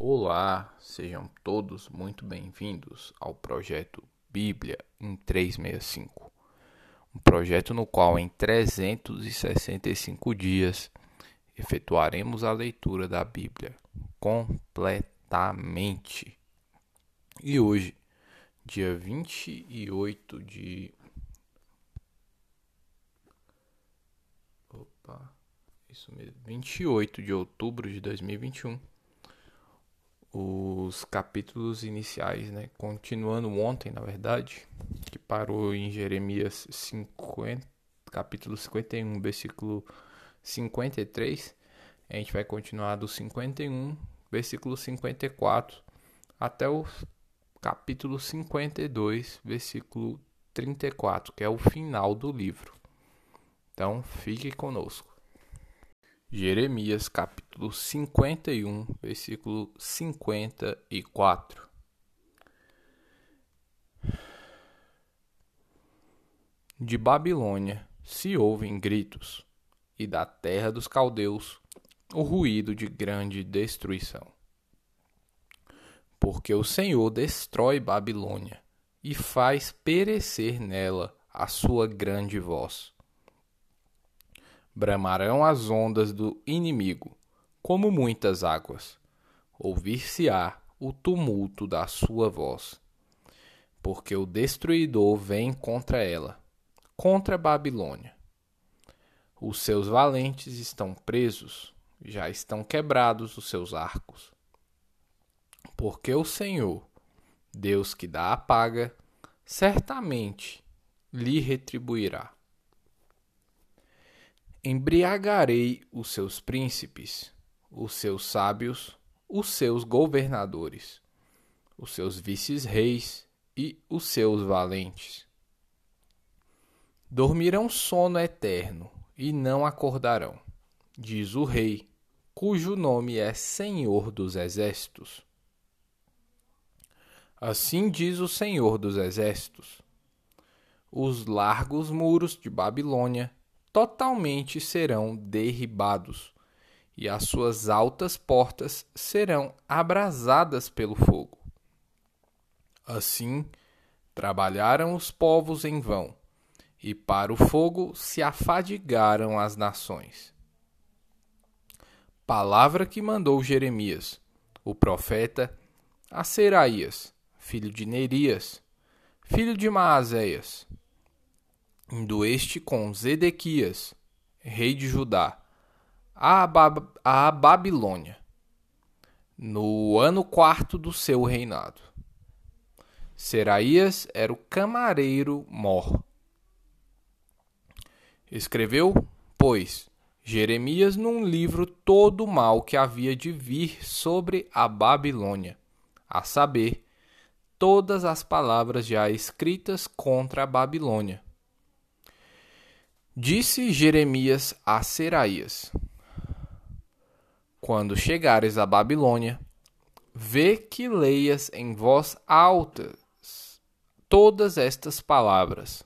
Olá, sejam todos muito bem-vindos ao projeto Bíblia em 365. Um projeto no qual em 365 dias efetuaremos a leitura da Bíblia completamente. E hoje, dia 28 de Opa, isso mesmo, 28 de outubro de 2021 os capítulos iniciais, né? Continuando ontem, na verdade, que parou em Jeremias 50, capítulo 51, versículo 53. A gente vai continuar do 51, versículo 54, até o capítulo 52, versículo 34, que é o final do livro. Então, fique conosco. Jeremias capítulo 51, versículo 54. De Babilônia se ouvem gritos, e da terra dos caldeus o ruído de grande destruição. Porque o Senhor destrói Babilônia e faz perecer nela a sua grande voz bramarão as ondas do inimigo, como muitas águas. Ouvir-se-á o tumulto da sua voz. Porque o destruidor vem contra ela, contra a Babilônia. Os seus valentes estão presos, já estão quebrados os seus arcos. Porque o Senhor, Deus que dá a paga, certamente lhe retribuirá. Embriagarei os seus príncipes, os seus sábios, os seus governadores, os seus vices-reis e os seus valentes. Dormirão sono eterno e não acordarão, diz o rei, cujo nome é Senhor dos Exércitos. Assim diz o Senhor dos Exércitos: os largos muros de Babilônia totalmente serão derribados, e as suas altas portas serão abrasadas pelo fogo. Assim, trabalharam os povos em vão, e para o fogo se afadigaram as nações. Palavra que mandou Jeremias, o profeta, a Seraías, filho de Nerias, filho de Maazéias, indo este com Zedequias, rei de Judá, a Babilônia, no ano quarto do seu reinado. Seraías era o camareiro mor. Escreveu, pois, Jeremias num livro todo o mal que havia de vir sobre a Babilônia, a saber, todas as palavras já escritas contra a Babilônia Disse Jeremias a Seraías: Quando chegares à Babilônia, vê que leias em voz alta todas estas palavras.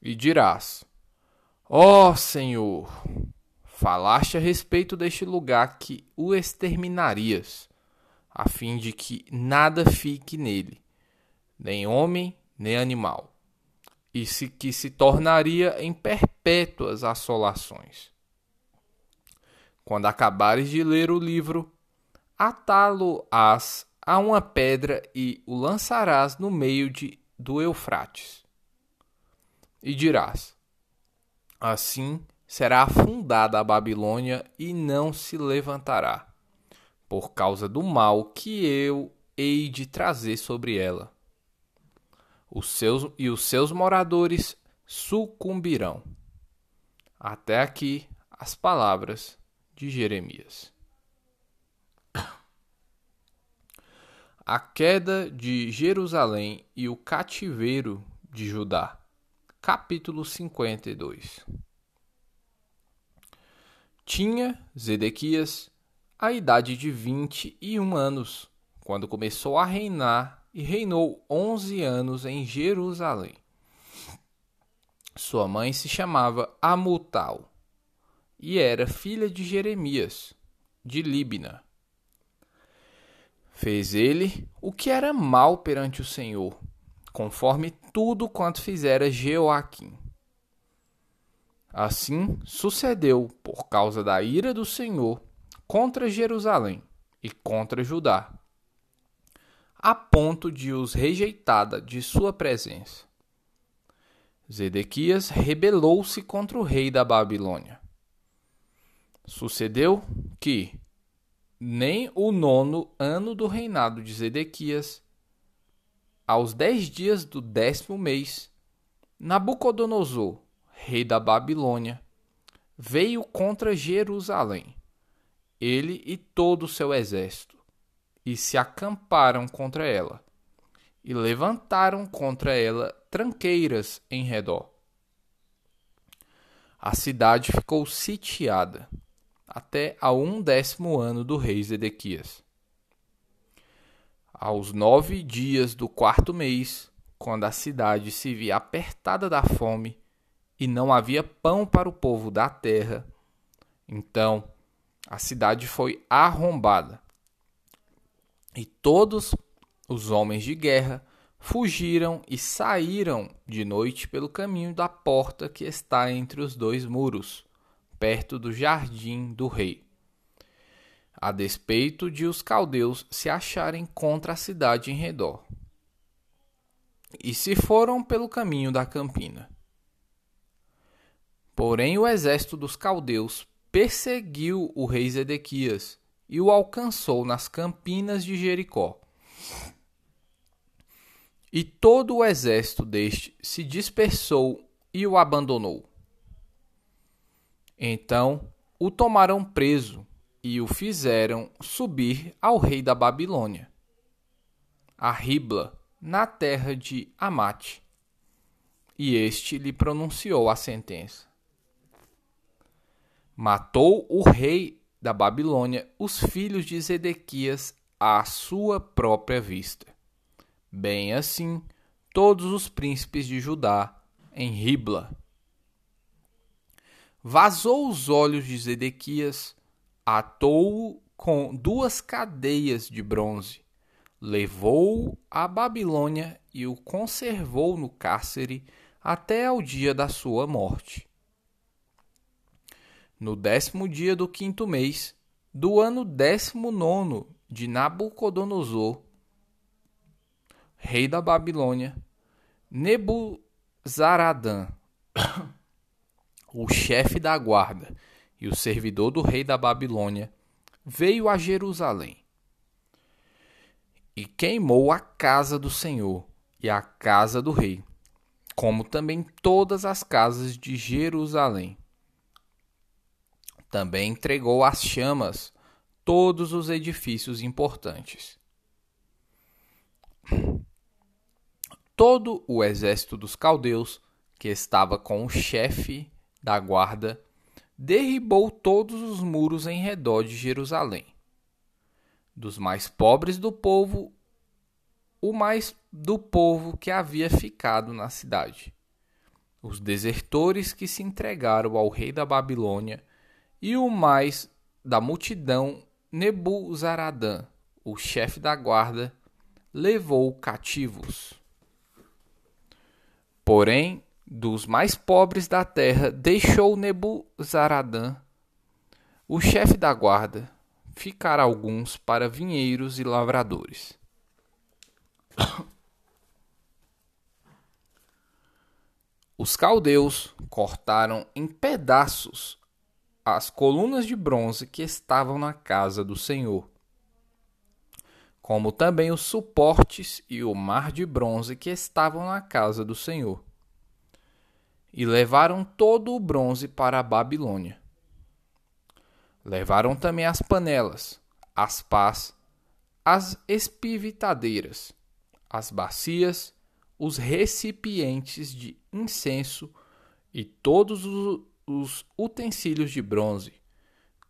E dirás: Ó oh, Senhor, falaste a respeito deste lugar que o exterminarias, a fim de que nada fique nele, nem homem, nem animal e se, que se tornaria em perpétuas assolações. Quando acabares de ler o livro, atá-lo-ás a uma pedra e o lançarás no meio de, do Eufrates. E dirás: Assim será afundada a Babilônia e não se levantará, por causa do mal que eu hei de trazer sobre ela os seus e os seus moradores sucumbirão. Até aqui as palavras de Jeremias. A queda de Jerusalém e o cativeiro de Judá. Capítulo 52. Tinha Zedequias a idade de vinte e um anos, quando começou a reinar e reinou onze anos em Jerusalém. Sua mãe se chamava Amutal e era filha de Jeremias, de Libna. Fez ele o que era mal perante o Senhor, conforme tudo quanto fizera Jeoaquim. Assim sucedeu por causa da ira do Senhor contra Jerusalém e contra Judá, a ponto de os rejeitada de sua presença. Zedequias rebelou-se contra o rei da Babilônia. Sucedeu que, nem o nono ano do reinado de Zedequias, aos dez dias do décimo mês, Nabucodonosor, rei da Babilônia, veio contra Jerusalém, ele e todo o seu exército, e se acamparam contra ela, e levantaram contra ela tranqueiras em redor. A cidade ficou sitiada até ao um décimo ano do rei Zedequias. Aos nove dias do quarto mês, quando a cidade se via apertada da fome e não havia pão para o povo da terra, então a cidade foi arrombada. E todos os homens de guerra fugiram e saíram de noite pelo caminho da porta que está entre os dois muros, perto do jardim do rei, a despeito de os caldeus se acharem contra a cidade em redor. E se foram pelo caminho da campina. Porém, o exército dos caldeus perseguiu o rei Zedequias e o alcançou nas campinas de Jericó. E todo o exército deste se dispersou e o abandonou. Então o tomaram preso e o fizeram subir ao rei da Babilônia, a Ribla, na terra de Amate. E este lhe pronunciou a sentença. Matou o rei da Babilônia os filhos de Zedequias à sua própria vista. Bem assim, todos os príncipes de Judá em Ribla vazou os olhos de Zedequias, atou-o com duas cadeias de bronze, levou-o à Babilônia e o conservou no cárcere até ao dia da sua morte. No décimo dia do quinto mês, do ano décimo nono de Nabucodonosor, rei da Babilônia, Nebuzaradã, o chefe da guarda e o servidor do rei da Babilônia, veio a Jerusalém e queimou a casa do Senhor e a casa do rei, como também todas as casas de Jerusalém. Também entregou às chamas todos os edifícios importantes. Todo o exército dos caldeus, que estava com o chefe da guarda derribou todos os muros em redor de Jerusalém. Dos mais pobres do povo, o mais do povo que havia ficado na cidade. Os desertores que se entregaram ao rei da Babilônia e o mais da multidão Nebuzaradã, o chefe da guarda, levou cativos. Porém, dos mais pobres da terra, deixou Nebuzaradã, o chefe da guarda, ficar alguns para vinheiros e lavradores. Os caldeus cortaram em pedaços as colunas de bronze que estavam na casa do Senhor, como também os suportes e o mar de bronze que estavam na casa do Senhor e levaram todo o bronze para a Babilônia. Levaram também as panelas, as pás, as espivitadeiras, as bacias, os recipientes de incenso e todos os utensílios de bronze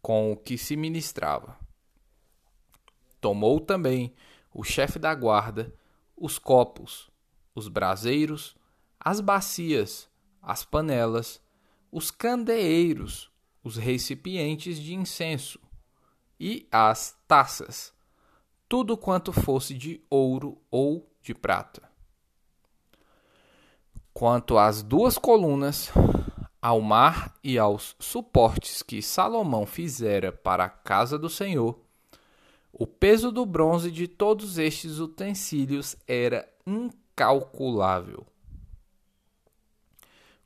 com o que se ministrava. Tomou também o chefe da guarda os copos, os braseiros, as bacias as panelas, os candeeiros, os recipientes de incenso e as taças, tudo quanto fosse de ouro ou de prata. Quanto às duas colunas, ao mar e aos suportes que Salomão fizera para a casa do Senhor, o peso do bronze de todos estes utensílios era incalculável.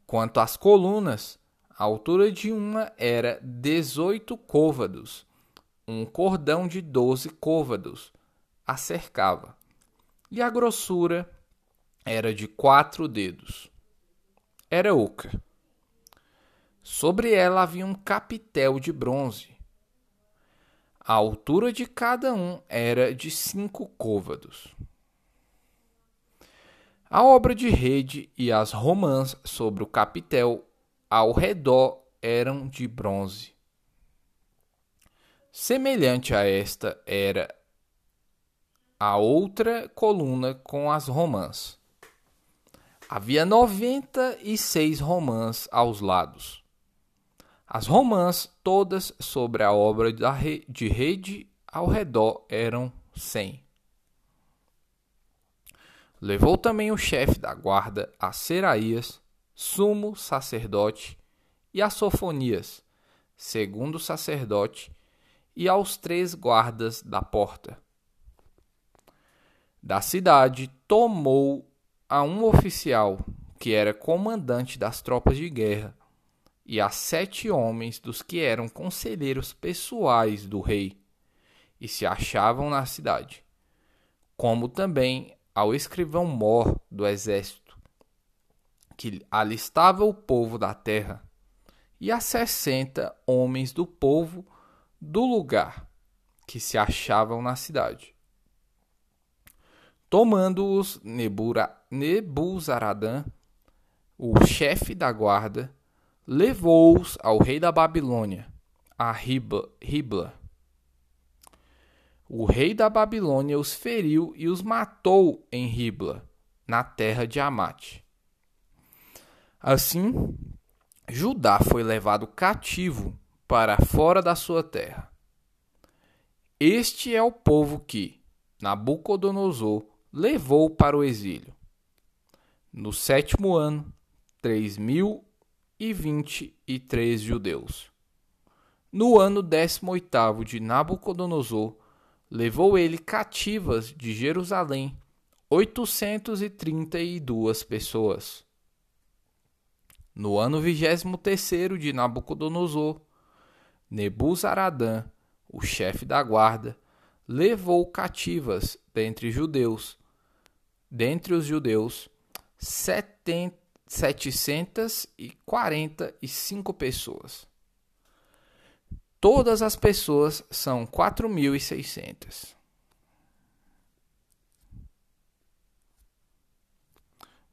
Quanto às colunas, a altura de uma era 18 côvados, um cordão de 12 côvados a cercava, e a grossura era de quatro dedos. Era oca. Sobre ela havia um capitel de bronze. A altura de cada um era de cinco côvados. A obra de rede e as romãs sobre o capitel ao redor eram de bronze. Semelhante a esta era a outra coluna com as romãs. Havia noventa e seis romãs aos lados. As romãs, todas sobre a obra de rede ao redor, eram cem. Levou também o chefe da guarda a Seraías, sumo sacerdote, e a Sofonias, segundo sacerdote, e aos três guardas da porta. Da cidade tomou a um oficial que era comandante das tropas de guerra e a sete homens dos que eram conselheiros pessoais do rei e se achavam na cidade, como também ao escrivão mor do exército, que alistava o povo da terra, e a sessenta homens do povo do lugar que se achavam na cidade. Tomando-os Nebuzaradã, o chefe da guarda, levou-os ao rei da Babilônia, a Ribla. O rei da Babilônia os feriu e os matou em Ribla, na terra de Amate. Assim, Judá foi levado cativo para fora da sua terra. Este é o povo que Nabucodonosor levou para o exílio. No sétimo ano, três mil e vinte e três judeus. No ano décimo oitavo de Nabucodonosor, levou ele cativas de Jerusalém oitocentos e trinta e duas pessoas. No ano vigésimo terceiro de Nabucodonosor, Nebuzaradã, o chefe da guarda, levou cativas dentre judeus, dentre os judeus, setenta 745 pessoas. Todas as pessoas são 4.600.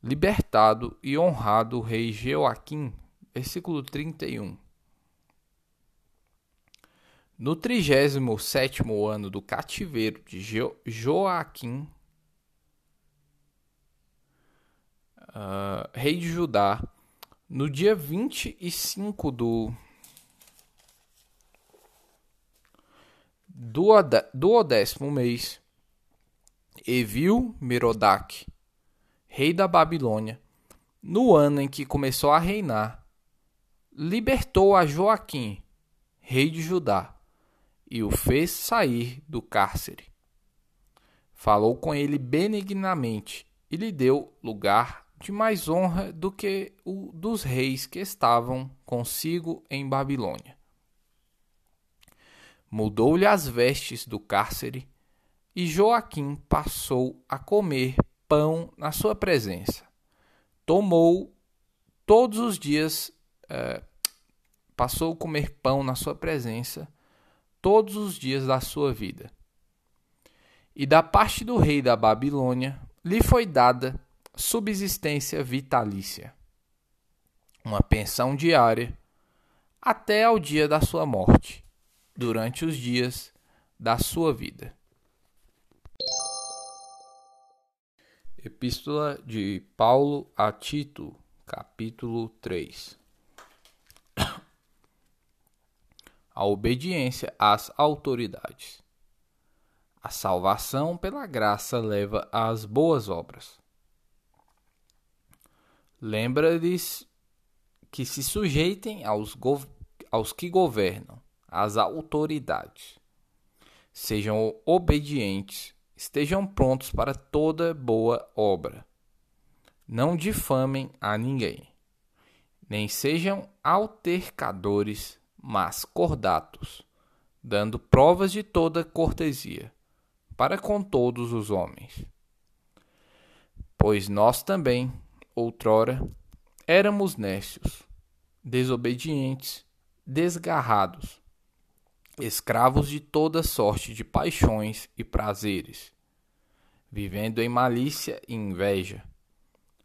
Libertado e honrado o rei Joaquim, versículo 31. No 37 ano do cativeiro de Joaquim, uh, rei de Judá, no dia 25 do, do, do décimo mês, Evil Merodach, rei da Babilônia, no ano em que começou a reinar, libertou a Joaquim, rei de Judá, e o fez sair do cárcere. Falou com ele benignamente e lhe deu lugar de mais honra do que o dos reis que estavam consigo em Babilônia. Mudou-lhe as vestes do cárcere, e Joaquim passou a comer pão na sua presença. Tomou todos os dias, é, passou a comer pão na sua presença todos os dias da sua vida. E da parte do rei da Babilônia lhe foi dada subsistência vitalícia, uma pensão diária, até ao dia da sua morte, durante os dias da sua vida. Epístola de Paulo a Tito, capítulo 3 A obediência às autoridades. A salvação pela graça leva às boas obras. Lembra-lhes que se sujeitem aos, aos que governam, às autoridades. Sejam obedientes, estejam prontos para toda boa obra. Não difamem a ninguém, nem sejam altercadores, mas cordatos, dando provas de toda cortesia para com todos os homens. Pois nós também, outrora, éramos nécios, desobedientes, desgarrados, escravos de toda sorte de paixões e prazeres, vivendo em malícia e inveja,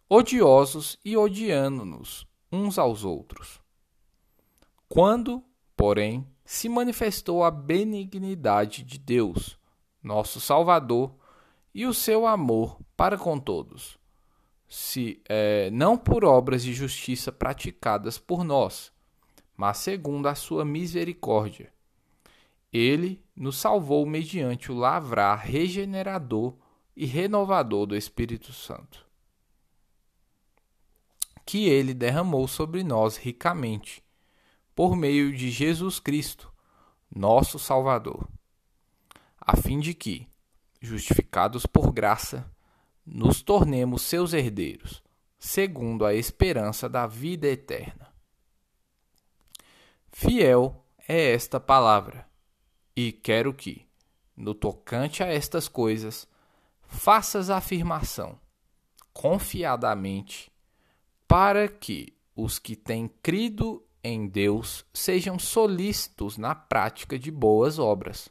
odiosos e odiando-nos uns aos outros. Quando, porém, se manifestou a benignidade de Deus, nosso Salvador, e o seu amor para com todos, se é, não por obras de justiça praticadas por nós, mas segundo a sua misericórdia. Ele nos salvou mediante o lavrar regenerador e renovador do Espírito Santo, que ele derramou sobre nós ricamente, por meio de Jesus Cristo, nosso Salvador, a fim de que, justificados por graça, nos tornemos seus herdeiros, segundo a esperança da vida eterna. Fiel é esta palavra, e quero que, no tocante a estas coisas, faças a afirmação, confiadamente, para que os que têm crido em Deus sejam solícitos na prática de boas obras.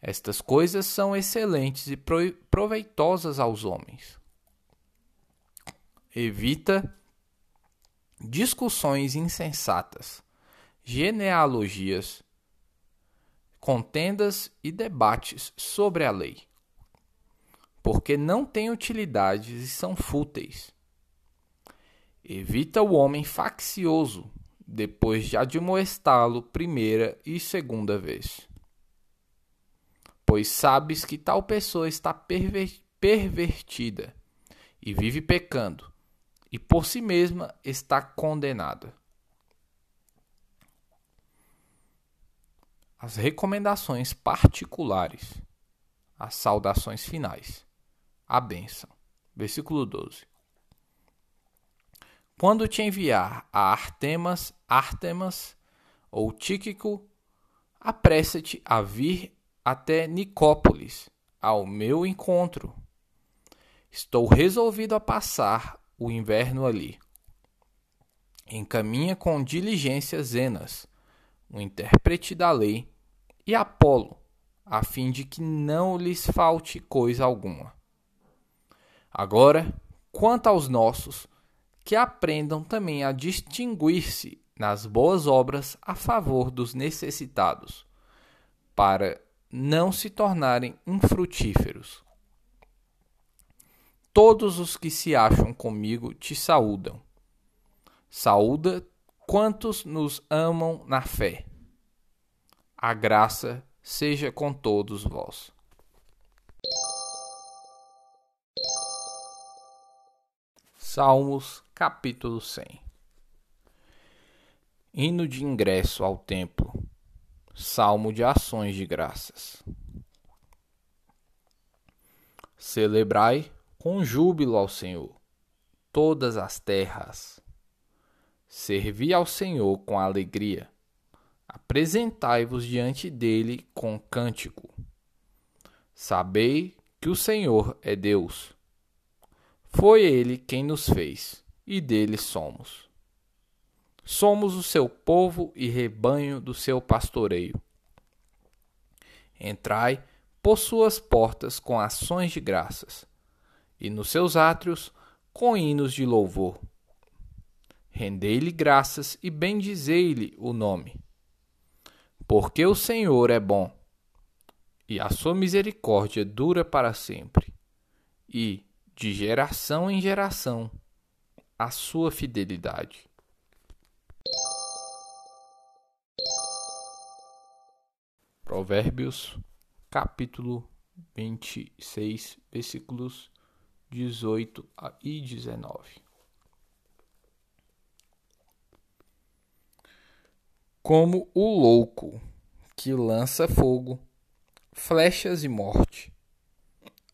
Estas coisas são excelentes e proveitosas aos homens. Evita discussões insensatas, genealogias, contendas e debates sobre a lei, porque não têm utilidades e são fúteis. Evita o homem faccioso, depois de admoestá-lo primeira e segunda vez pois sabes que tal pessoa está pervertida e vive pecando, e por si mesma está condenada. As recomendações particulares, as saudações finais, a bênção. Versículo 12. Quando te enviar a Artemas, Artemas ou Tíquico, apressa-te a vir até Nicópolis, ao meu encontro. Estou resolvido a passar o inverno ali. Encaminha com diligência Zenas, o intérprete da lei, e Apolo, a fim de que não lhes falte coisa alguma. Agora, quanto aos nossos, que aprendam também a distinguir-se nas boas obras a favor dos necessitados, para não se tornarem infrutíferos. Todos os que se acham comigo te saúdam. Saúda quantos nos amam na fé. A graça seja com todos vós. Salmos, capítulo 100 Hino de ingresso ao templo. Salmo de ações de graças. Celebrai com júbilo ao Senhor todas as terras. Servi ao Senhor com alegria. Apresentai-vos diante dele com cântico. Sabei que o Senhor é Deus. Foi ele quem nos fez, e dele somos Somos o seu povo e rebanho do seu pastoreio. Entrai por suas portas com ações de graças, e nos seus átrios com hinos de louvor. Rendei-lhe graças e bendizei-lhe o nome. Porque o Senhor é bom, e a sua misericórdia dura para sempre, e, de geração em geração, a sua fidelidade. Provérbios capítulo 26, versículos 18 e 19. Como o louco que lança fogo, flechas e morte.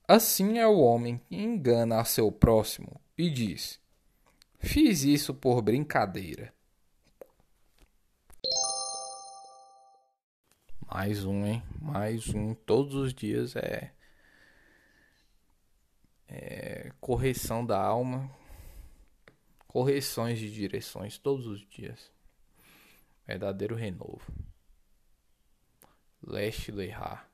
Assim é o homem que engana a seu próximo e diz: Fiz isso por brincadeira. Mais um, hein? Mais um. Todos os dias é, é correção da alma, correções de direções todos os dias. Verdadeiro renovo. Leste Leihar.